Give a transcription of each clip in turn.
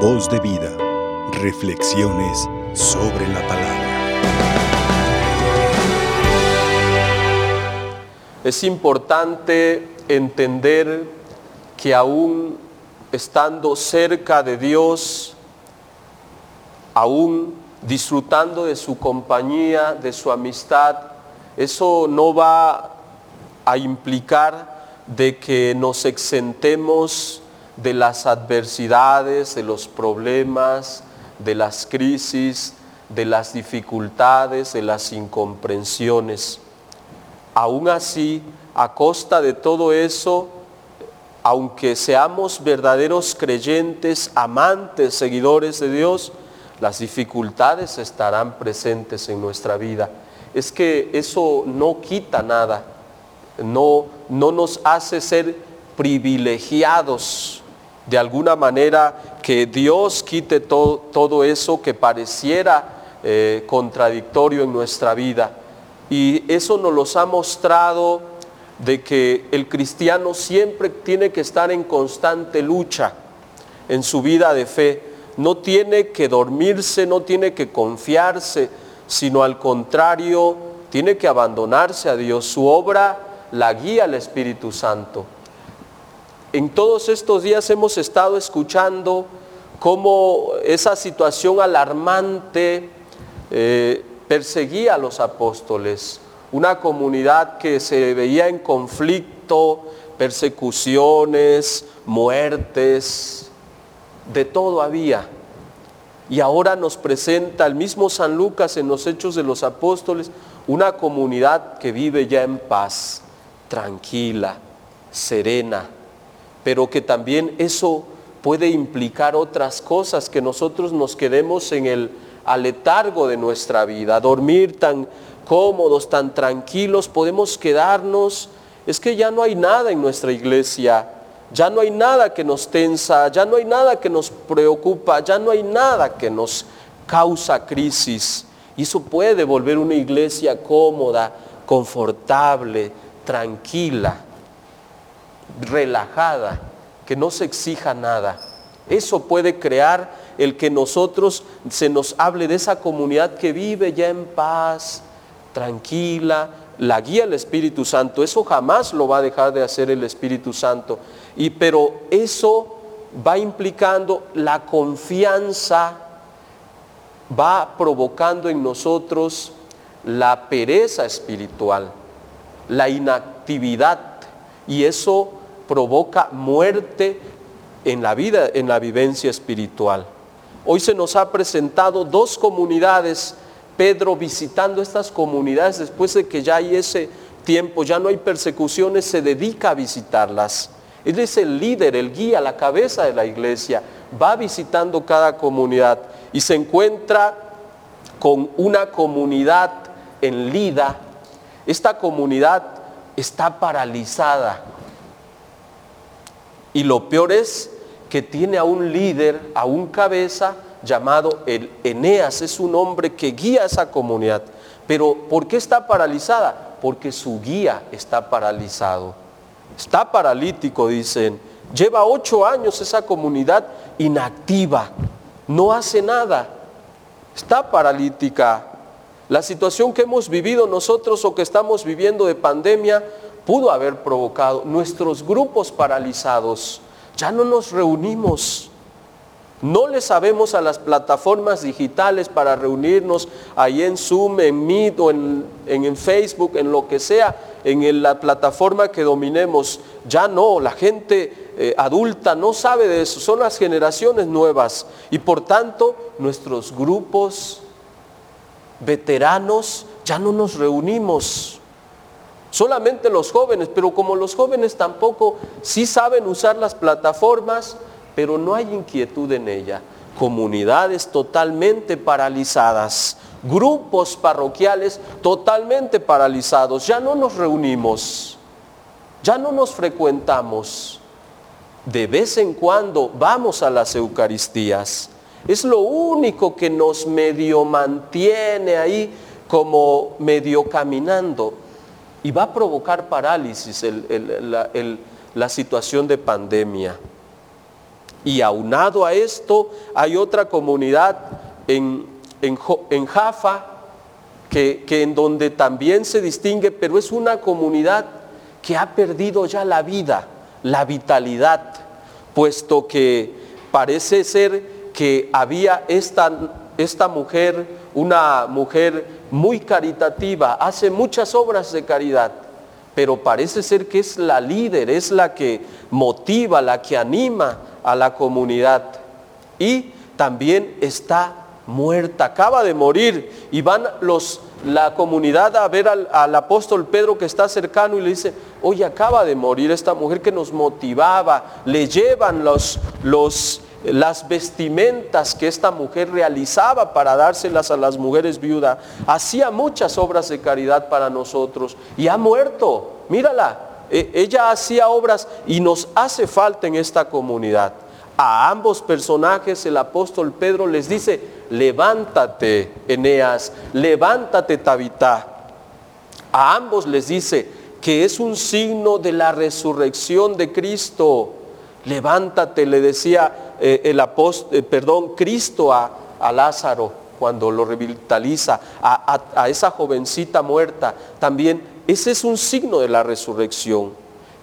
Voz de vida. Reflexiones sobre la palabra. Es importante entender que aún estando cerca de Dios, aún disfrutando de su compañía, de su amistad, eso no va a implicar de que nos exentemos de las adversidades, de los problemas, de las crisis, de las dificultades, de las incomprensiones. Aún así, a costa de todo eso, aunque seamos verdaderos creyentes, amantes, seguidores de Dios, las dificultades estarán presentes en nuestra vida. Es que eso no quita nada, no, no nos hace ser privilegiados de alguna manera que Dios quite todo, eso que pareciera eh, contradictorio en nuestra vida. Y eso nos los ha mostrado de que el cristiano siempre tiene que estar en constante lucha en su vida de fe. No tiene que dormirse, no tiene que confiarse, sino al contrario, tiene que abandonarse a Dios. Su obra la guía el Espíritu Santo. En todos estos días hemos estado escuchando cómo esa situación alarmante eh, perseguía a los apóstoles, una comunidad que se veía en conflicto, persecuciones, muertes, de todo había. Y ahora nos presenta el mismo San Lucas en los Hechos de los Apóstoles una comunidad que vive ya en paz, tranquila, serena, pero que también eso puede implicar otras cosas, que nosotros nos quedemos en el aletargo de nuestra vida, dormir tan cómodos, tan tranquilos, podemos quedarnos, es que ya no hay nada en nuestra iglesia, ya no hay nada que nos tensa, ya no hay nada que nos preocupa, ya no hay nada que nos causa crisis. Y eso puede volver una iglesia cómoda, confortable, tranquila relajada, que no se exija nada. Eso puede crear el que nosotros se nos hable de esa comunidad que vive ya en paz, tranquila, la guía el Espíritu Santo. Eso jamás lo va a dejar de hacer el Espíritu Santo. Y pero eso va implicando la confianza, va provocando en nosotros la pereza espiritual, la inactividad. Y eso provoca muerte en la vida, en la vivencia espiritual. Hoy se nos ha presentado dos comunidades, Pedro visitando estas comunidades después de que ya hay ese tiempo, ya no hay persecuciones, se dedica a visitarlas. Él es el líder, el guía, la cabeza de la iglesia, va visitando cada comunidad y se encuentra con una comunidad en Lida. Esta comunidad está paralizada, y lo peor es que tiene a un líder, a un cabeza llamado el Eneas, es un hombre que guía a esa comunidad. Pero ¿por qué está paralizada? Porque su guía está paralizado. Está paralítico, dicen. Lleva ocho años esa comunidad inactiva, no hace nada. Está paralítica. La situación que hemos vivido nosotros o que estamos viviendo de pandemia pudo haber provocado nuestros grupos paralizados. Ya no nos reunimos. No le sabemos a las plataformas digitales para reunirnos ahí en Zoom, en Meet o en, en, Facebook, en lo que sea, en la plataforma que dominemos. Ya no, la gente eh, adulta no sabe de eso, son las generaciones nuevas. Y por tanto, nuestros grupos veteranos ya no nos reunimos solamente los jóvenes, pero como los jóvenes tampoco sí saben usar las plataformas, pero no hay inquietud en ella. Comunidades totalmente paralizadas, grupos parroquiales totalmente paralizados, ya no nos reunimos, ya no nos frecuentamos. De vez en cuando vamos a las Eucaristías. Es lo único que nos medio mantiene ahí como medio caminando y va a provocar parálisis la, situación de pandemia. Y aunado a esto, hay otra comunidad en, en, en Jaffa, que, que en donde también se distingue, pero es una comunidad que ha perdido ya la vida, la vitalidad, puesto que parece ser que había esta, esta mujer, una mujer muy caritativa, hace muchas obras de caridad, pero parece ser que es la líder, es la que motiva, la que anima a la comunidad. Y también está muerta, acaba de morir y van los la comunidad a ver al, apóstol Pedro que está cercano y le dice, oye, acaba de morir esta mujer que nos motivaba, le llevan los, los, las vestimentas que esta mujer realizaba para dárselas a las mujeres viudas, hacía muchas obras de caridad para nosotros y ha muerto, mírala, e, ella hacía obras y nos hace falta en esta comunidad. A ambos personajes el apóstol Pedro les dice, levántate, Eneas, levántate, Tabitá. A ambos les dice que es un signo de la resurrección de Cristo. Levántate, le decía eh, el apóstol, eh, perdón, Cristo a, a, Lázaro cuando lo revitaliza, a, a, a esa jovencita muerta. También ese es un signo de la resurrección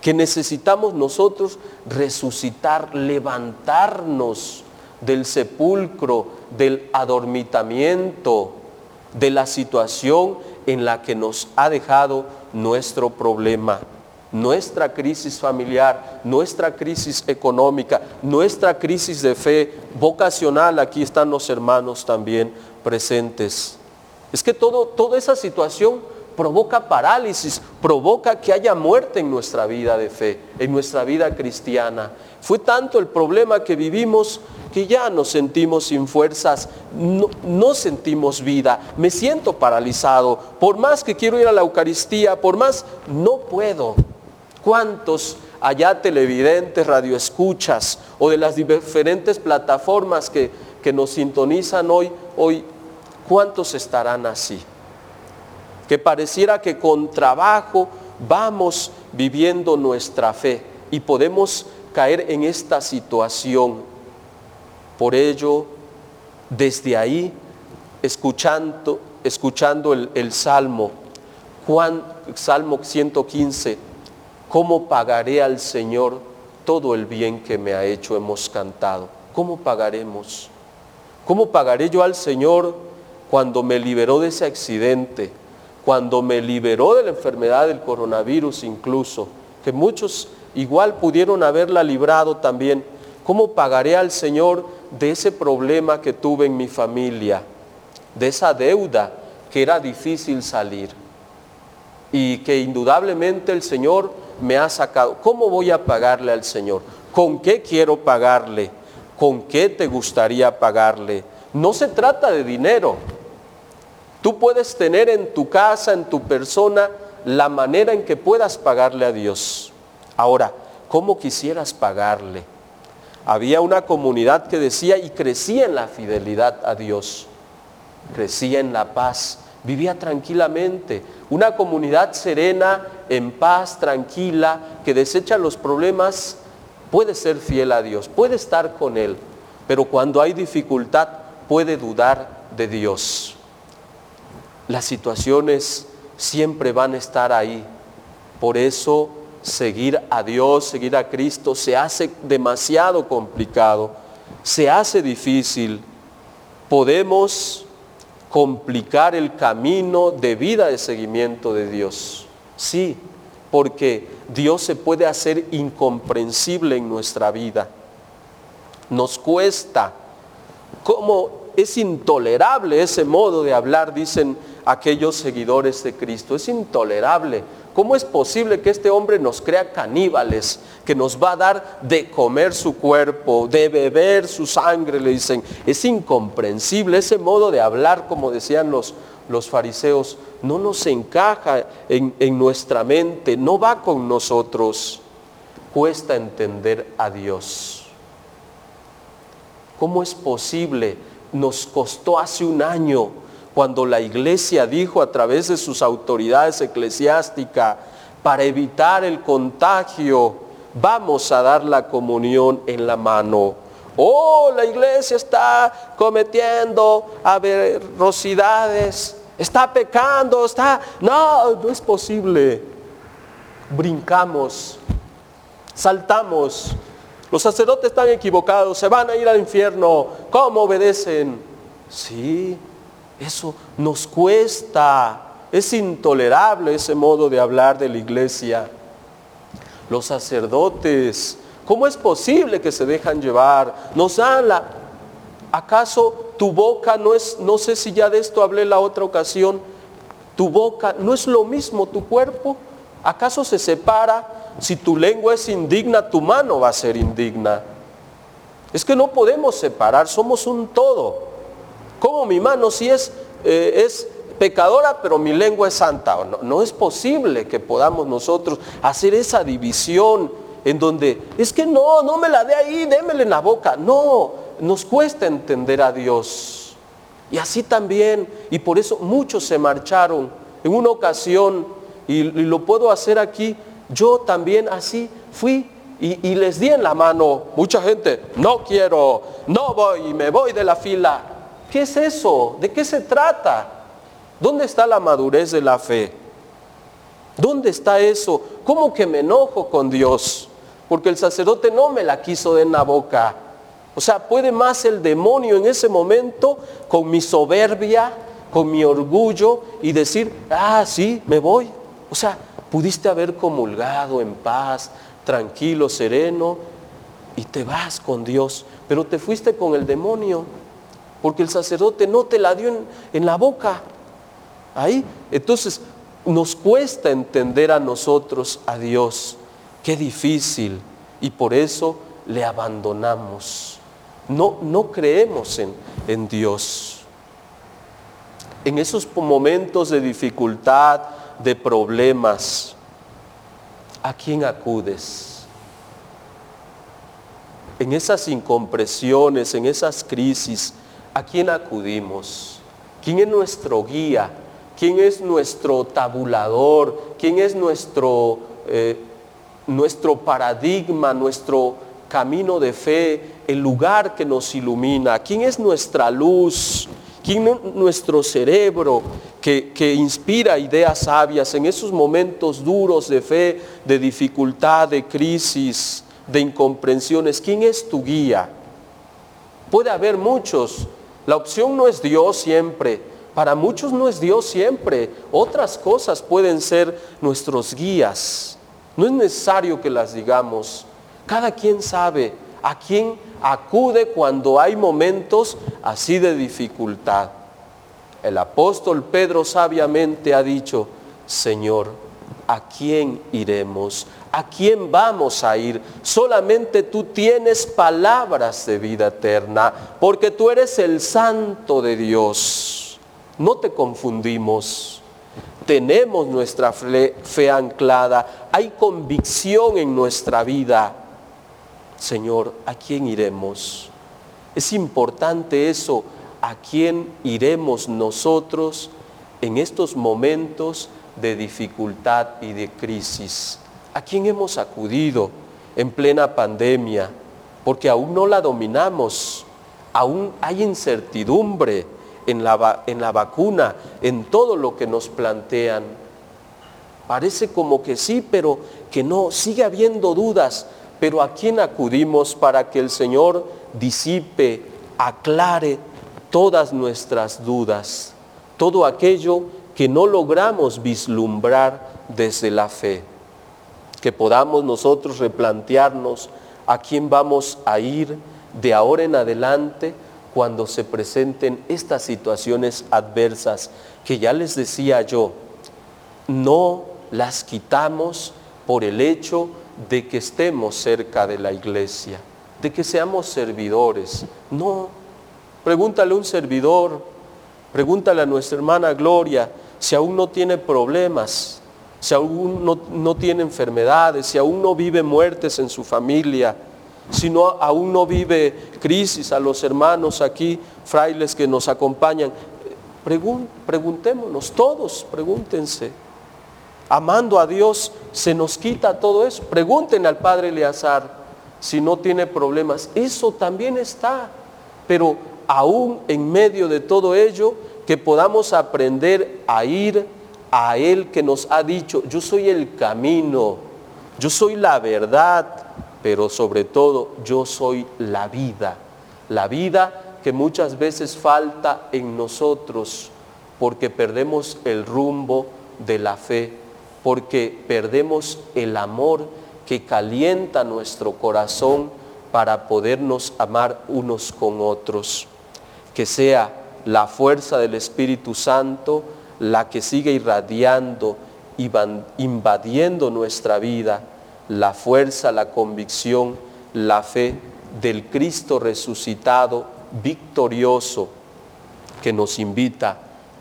que necesitamos nosotros resucitar, levantarnos del sepulcro, del adormitamiento, de la situación en la que nos ha dejado nuestro problema, nuestra crisis familiar, nuestra crisis económica, nuestra crisis de fe vocacional. Aquí están los hermanos también presentes. Es que todo, toda esa situación provoca parálisis, provoca que haya muerte en nuestra vida de fe, en nuestra vida cristiana. Fue tanto el problema que vivimos que ya nos sentimos sin fuerzas, no, no, sentimos vida, me siento paralizado, por más que quiero ir a la Eucaristía, por más, no puedo. ¿Cuántos allá televidentes, radioescuchas o de las diferentes plataformas que, que nos sintonizan hoy, hoy, cuántos estarán así? que pareciera que con trabajo vamos viviendo nuestra fe y podemos caer en esta situación. Por ello, desde ahí, escuchando, escuchando el, el Salmo, Juan, Salmo 115, ¿cómo pagaré al Señor todo el bien que me ha hecho? Hemos cantado. ¿Cómo pagaremos? ¿Cómo pagaré yo al Señor cuando me liberó de ese accidente? cuando me liberó de la enfermedad del coronavirus incluso, que muchos igual pudieron haberla librado también. ¿Cómo pagaré al Señor de ese problema que tuve en mi familia, de esa deuda que era difícil salir y que indudablemente el Señor me ha sacado? ¿Cómo voy a pagarle al Señor? ¿Con qué quiero pagarle? ¿Con qué te gustaría pagarle? No se trata de dinero, Tú puedes tener en tu casa, en tu persona, la manera en que puedas pagarle a Dios. Ahora, ¿cómo quisieras pagarle? Había una comunidad que decía y crecía en la fidelidad a Dios, crecía en la paz, vivía tranquilamente. Una comunidad serena, en paz, tranquila, que desecha los problemas, puede ser fiel a Dios, puede estar con Él, pero cuando hay dificultad puede dudar de Dios las situaciones siempre van a estar ahí. Por eso seguir a Dios, seguir a Cristo, se hace demasiado complicado, se hace difícil. Podemos complicar el camino de vida de seguimiento de Dios. Sí, porque Dios se puede hacer incomprensible en nuestra vida. Nos cuesta. ¿Cómo es intolerable ese modo de hablar? Dicen aquellos seguidores de Cristo. Es intolerable. ¿Cómo es posible que este hombre nos crea caníbales, que nos va a dar de comer su cuerpo, de beber su sangre? Le dicen, es incomprensible ese modo de hablar, como decían los, los fariseos, no nos encaja en, en nuestra mente, no va con nosotros. Cuesta entender a Dios. ¿Cómo es posible? Nos costó hace un año cuando la iglesia dijo a través de sus autoridades eclesiásticas, para evitar el contagio, vamos a dar la comunión en la mano. Oh, la iglesia está cometiendo aberrosidades, está pecando, está... No, no es posible. Brincamos, saltamos. Los sacerdotes están equivocados, se van a ir al infierno. ¿Cómo obedecen? Sí, eso nos cuesta. Es intolerable ese modo de hablar de la iglesia. Los sacerdotes, ¿cómo es posible que se dejan llevar? Nos dan la... ¿Acaso tu boca no es, no sé si ya de esto hablé la otra ocasión, tu boca no es lo mismo tu cuerpo? ¿Acaso se separa? Si tu lengua es indigna, tu mano va a ser indigna. Es que no podemos separar, somos un todo. Como mi mano si es, eh, es pecadora, pero mi lengua es santa. No, es posible que podamos nosotros hacer esa división en donde es que no, no me la dé ahí, démele en la boca. No, nos cuesta entender a Dios. Y así también, y por eso muchos se marcharon. En una ocasión, y, y lo puedo hacer aquí, yo también así fui y, y, les di en la mano, mucha gente, no quiero, no voy, me voy de la fila. ¿Qué es eso? ¿De qué se trata? ¿Dónde está la madurez de la fe? ¿Dónde está eso? ¿Cómo que me enojo con Dios? Porque el sacerdote no me la quiso de en la boca. O sea, puede más el demonio en ese momento con mi soberbia, con mi orgullo y decir, ah, sí, me voy. O sea, pudiste haber comulgado en paz, tranquilo, sereno, y te vas con Dios, pero te fuiste con el demonio porque el sacerdote no te la dio en, la boca. Ahí, entonces nos cuesta entender a nosotros a Dios. Qué difícil. Y por eso le abandonamos. No, no creemos en, en Dios. En esos momentos de dificultad, de problemas, ¿a quién acudes? En esas incompresiones, en esas crisis, ¿a quién acudimos? ¿Quién es nuestro guía? ¿Quién es nuestro tabulador? ¿Quién es nuestro, eh, nuestro paradigma, nuestro camino de fe, el lugar que nos ilumina? ¿Quién es nuestra luz? ¿Quién es nuestro cerebro que, que inspira ideas sabias en esos momentos duros de fe, de dificultad, de crisis, de incomprensiones? ¿Quién es tu guía? Puede haber muchos, la opción no es Dios siempre. Para muchos no es Dios siempre. Otras cosas pueden ser nuestros guías. No es necesario que las digamos. Cada quien sabe a quién acude cuando hay momentos así de dificultad. El apóstol Pedro sabiamente ha dicho, Señor, ¿a quién iremos? ¿A quién vamos a ir? Solamente tú tienes palabras de vida eterna, porque tú eres el santo de Dios. No te confundimos. Tenemos nuestra fe, anclada. Hay convicción en nuestra vida. Señor, ¿a quién iremos? Es importante eso. ¿A quién iremos nosotros en estos momentos de dificultad y de crisis? ¿A quién hemos acudido en plena pandemia? Porque aún no la dominamos, aún hay incertidumbre en la, en la vacuna, en todo lo que nos plantean. Parece como que sí, pero que no, sigue habiendo dudas. Pero ¿a quién acudimos para que el Señor disipe, aclare todas nuestras dudas? Todo aquello que no logramos vislumbrar desde la fe que podamos nosotros replantearnos a quién vamos a ir de ahora en adelante cuando se presenten estas situaciones adversas que ya les decía yo, no las quitamos por el hecho de que estemos cerca de la iglesia, de que seamos servidores. No, pregúntale a un servidor, pregúntale a nuestra hermana Gloria si aún no tiene problemas si aún no, tiene enfermedades, si aún no vive muertes en su familia, si no, aún no vive crisis a los hermanos aquí, frailes que nos acompañan. preguntémonos, todos pregúntense. Amando a Dios, se nos quita todo eso. Pregúntenle al Padre Eleazar, si no tiene problemas. Eso también está. Pero aún en medio de todo ello, que podamos aprender a ir a Él que nos ha dicho, yo soy el camino, yo soy la verdad, pero sobre todo yo soy la vida. La vida que muchas veces falta en nosotros porque perdemos el rumbo de la fe, porque perdemos el amor que calienta nuestro corazón para podernos amar unos con otros. Que sea la fuerza del Espíritu Santo la que sigue irradiando, invadiendo nuestra vida, la fuerza, la convicción, la fe del Cristo resucitado, victorioso, que nos invita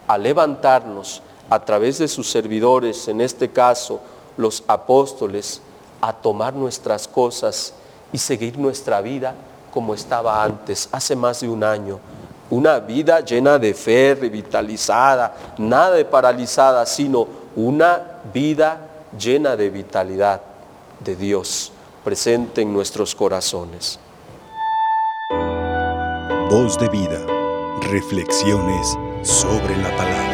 a levantarnos a través de sus servidores, en este caso los apóstoles, a tomar nuestras cosas y seguir nuestra vida como estaba antes, hace más de un año. Una vida llena de fe, revitalizada, nada de paralizada, sino una vida llena de vitalidad de Dios presente en nuestros corazones. Voz de vida, reflexiones sobre la palabra.